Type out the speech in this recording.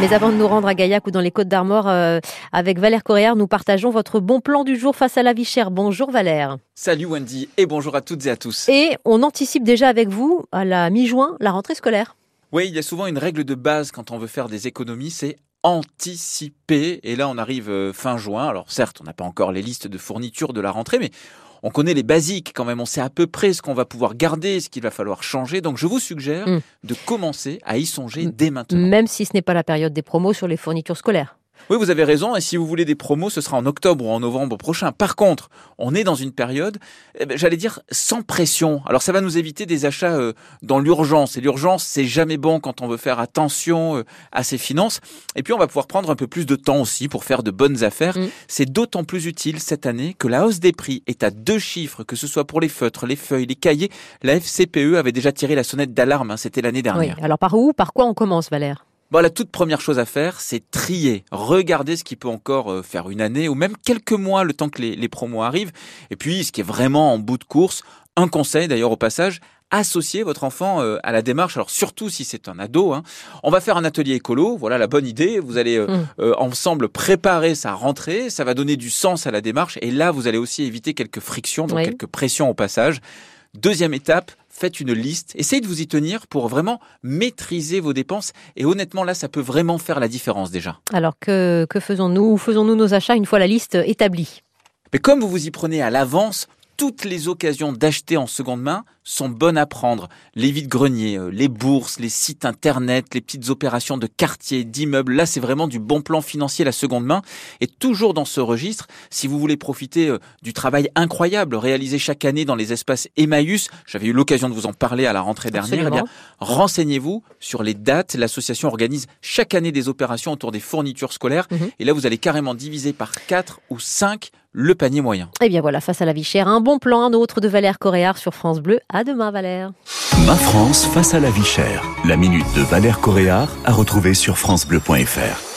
Mais avant de nous rendre à Gaillac ou dans les Côtes d'Armor, euh, avec Valère Coréard, nous partageons votre bon plan du jour face à la vie chère. Bonjour Valère. Salut Wendy et bonjour à toutes et à tous. Et on anticipe déjà avec vous, à la mi-juin, la rentrée scolaire. Oui, il y a souvent une règle de base quand on veut faire des économies, c'est anticiper. Et là, on arrive euh, fin juin. Alors certes, on n'a pas encore les listes de fournitures de la rentrée, mais on connaît les basiques quand même, on sait à peu près ce qu'on va pouvoir garder, ce qu'il va falloir changer. Donc je vous suggère Mm. de commencer à y songer dès maintenant. Même si ce n'est pas la période des promos sur les fournitures scolaires. Oui, vous avez raison. Et si vous voulez des promos, ce sera en octobre ou en novembre prochain. Par contre, on est dans une période, eh ben, j'allais dire, sans pression. Alors ça va nous éviter des achats euh, dans l'urgence. Et l'urgence, c'est jamais bon quand on veut faire attention euh, à ses finances. Et puis on va pouvoir prendre un peu plus de temps aussi pour faire de bonnes affaires. Mm. C'est d'autant plus utile cette année que la hausse des prix est à deux chiffres, que ce soit pour les feutres, les feuilles, les cahiers. La FCPE avait déjà tiré la sonnette d'alarme. hein, C'était l'année Oui. dernière. Alors par où, par quoi on commence, Valère? Bon, la toute première chose à faire, c'est trier. Regardez ce qui peut encore euh, faire une année ou même quelques mois le temps que les, les promos arrivent. Et puis, ce qui est vraiment en bout de course, un conseil d'ailleurs au passage, associez votre enfant euh, à la démarche. Alors surtout si c'est un ado. hein. On va faire un atelier écolo. Voilà la bonne idée. Vous allez euh, Mm. euh, ensemble préparer sa rentrée. Ça va donner du sens à la démarche. Et là, vous allez aussi éviter quelques frictions, donc Oui. quelques pressions au passage. Deuxième étape, faites une liste. Essayez de vous y tenir pour vraiment maîtriser vos dépenses. Et honnêtement, là, ça peut vraiment faire la différence déjà. Alors que, que faisons-nous Où faisons-nous nos achats une fois la liste établie? Mais comme vous vous y prenez à l'avance, toutes les occasions d'acheter en seconde main sont bonnes à prendre. Les vides-greniers, euh, les bourses, les sites internet, les petites opérations de quartier, d'immeubles, là c'est vraiment du bon plan financier la seconde main. Et toujours dans ce registre, si vous voulez profiter euh, du travail incroyable réalisé chaque année dans les espaces Emmaüs, j'avais eu l'occasion de vous en parler à la rentrée dernière, eh renseignez-vous sur les dates. L'association organise chaque année des opérations autour des fournitures scolaires. Mhm. Et là, vous allez carrément diviser par 4 ou 5 le panier moyen. Eh bien voilà, face à la vie chère, un bon plan, un autre de Valère Coréard sur France Bleu. À demain, Valère. Ma France face à la vie chère. La minute de Valère Coréard à retrouver sur FranceBleu.fr.